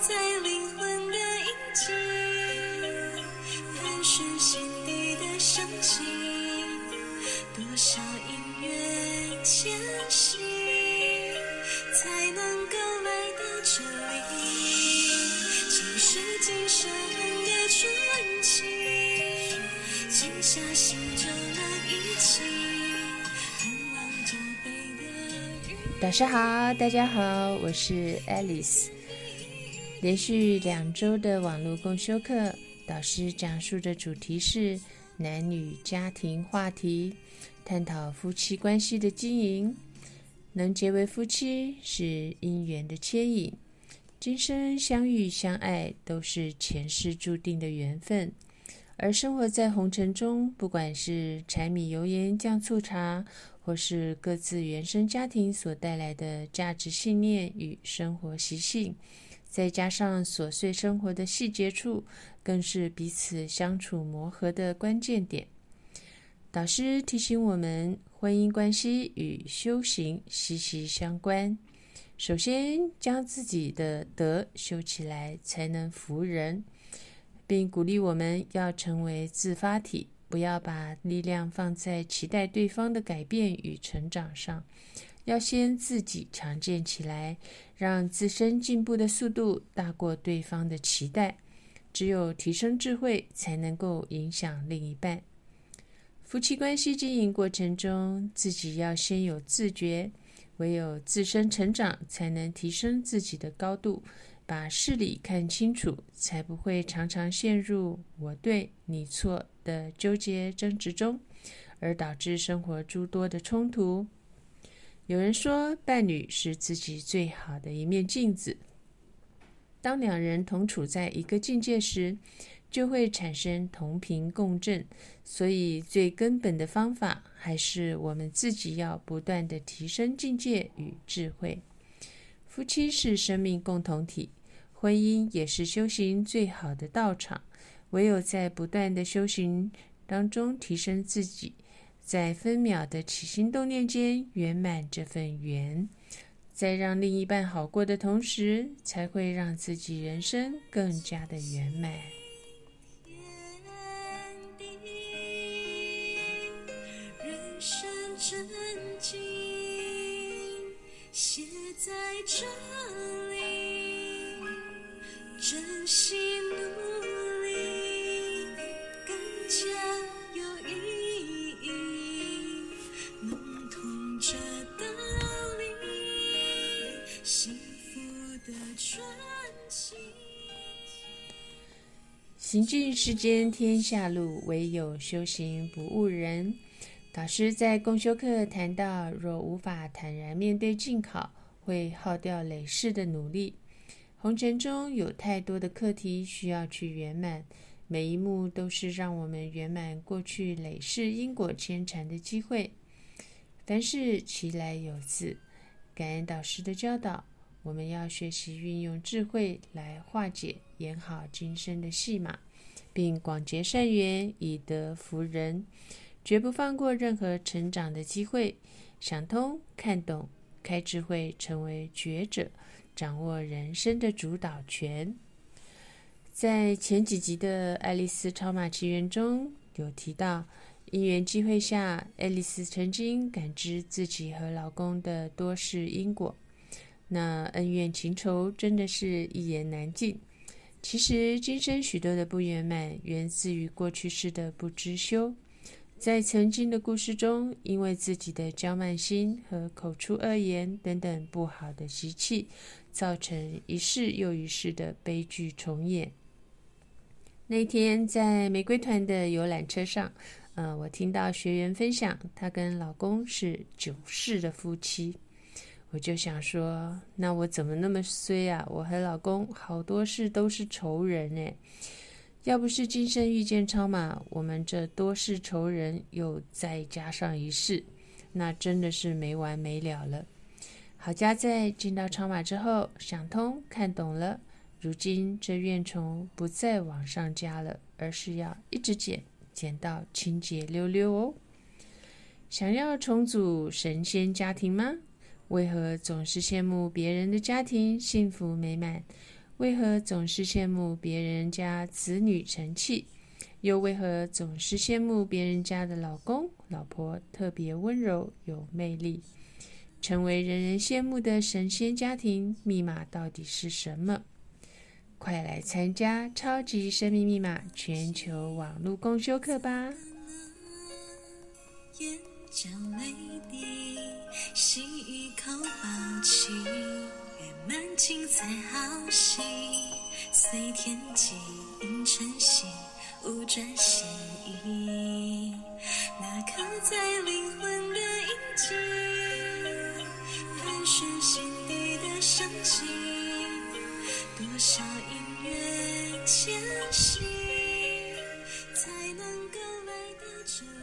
在灵魂的印记，盘旋心底的香气，多少因缘牵系，才能够来到这里。今世今生的传奇，静下心就能一起，盼望这杯的雨。导师好，大家好，我是 Alice。连续两周的网络共修课，导师讲述的主题是男女家庭话题，探讨夫妻关系的经营。能结为夫妻是姻缘的牵引，今生相遇相爱都是前世注定的缘分。而生活在红尘中，不管是柴米油盐酱醋茶，或是各自原生家庭所带来的价值信念与生活习性。再加上琐碎生活的细节处，更是彼此相处磨合的关键点。导师提醒我们，婚姻关系与修行息息相关。首先，将自己的德修起来，才能服人，并鼓励我们要成为自发体，不要把力量放在期待对方的改变与成长上。要先自己强健起来，让自身进步的速度大过对方的期待。只有提升智慧，才能够影响另一半。夫妻关系经营过程中，自己要先有自觉，唯有自身成长，才能提升自己的高度，把事理看清楚，才不会常常陷入“我对你错”的纠结争执中，而导致生活诸多的冲突。有人说，伴侣是自己最好的一面镜子。当两人同处在一个境界时，就会产生同频共振。所以，最根本的方法还是我们自己要不断的提升境界与智慧。夫妻是生命共同体，婚姻也是修行最好的道场。唯有在不断的修行当中提升自己。在分秒的起心动念间圆满这份缘，在让另一半好过的同时，才会让自己人生更加的圆满。人生真写在这里，珍惜行尽世间天下路，唯有修行不误人。导师在共修课谈到，若无法坦然面对境考，会耗掉累世的努力。红尘中有太多的课题需要去圆满，每一幕都是让我们圆满过去累世因果牵缠的机会。凡事其来有自，感恩导师的教导，我们要学习运用智慧来化解、演好今生的戏码，并广结善缘，以德服人，绝不放过任何成长的机会。想通、看懂、开智慧，成为觉者，掌握人生的主导权。在前几集的《爱丽丝超马奇缘》中有提到，因缘际会下，爱丽丝曾经感知自己和老公的多世因果。那恩怨情仇真的是一言难尽。其实，今生许多的不圆满，源自于过去世的不知修。在曾经的故事中，因为自己的娇慢心和口出恶言等等不好的习气，造成一世又一世的悲剧重演。那天在玫瑰团的游览车上，呃，我听到学员分享，她跟老公是九世的夫妻。我就想说，那我怎么那么衰啊？我和老公好多事都是仇人呢。要不是今生遇见超马，我们这多世仇人又再加上一世，那真的是没完没了了。好家在进到超马之后，想通看懂了，如今这怨虫不再往上加了，而是要一直减，减到清洁溜溜哦。想要重组神仙家庭吗？为何总是羡慕别人的家庭幸福美满？为何总是羡慕别人家子女成器？又为何总是羡慕别人家的老公、老婆特别温柔有魅力？成为人人羡慕的神仙家庭，密码到底是什么？快来参加超级生命密码全球网络共修课吧！眼角泪滴，细雨口抱起，圆满精彩好戏，随天际映晨曦，无转心意，那刻在灵魂的印记，盘旋心底的深情，多少因缘前行，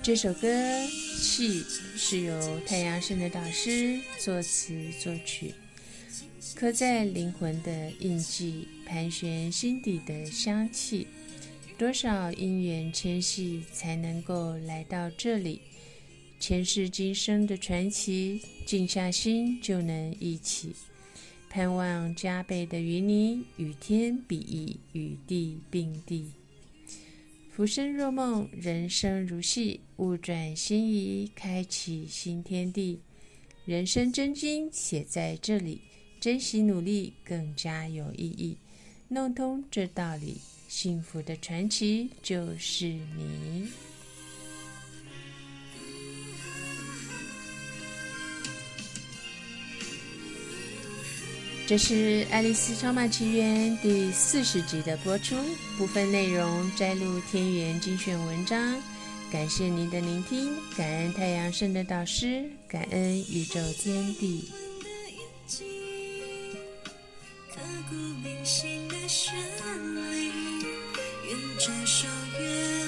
这。首歌《戏》是由太阳神的导师作词作曲，刻在灵魂的印记，盘旋心底的香气。多少因缘牵系，才能够来到这里？前世今生的传奇，静下心就能忆起。盼望加倍的与你与天比翼，与地并蒂。浮生若梦，人生如戏，物转星移，开启新天地。人生真经写在这里，珍惜努力更加有意义。弄通这道理，幸福的传奇就是你。这是《爱丽丝超马奇缘》第四十集的播出，部分内容摘录天元精选文章。感谢您的聆听，感恩太阳圣的导师，感恩宇宙天地。的印记，刻骨铭心的旋律，愿转手越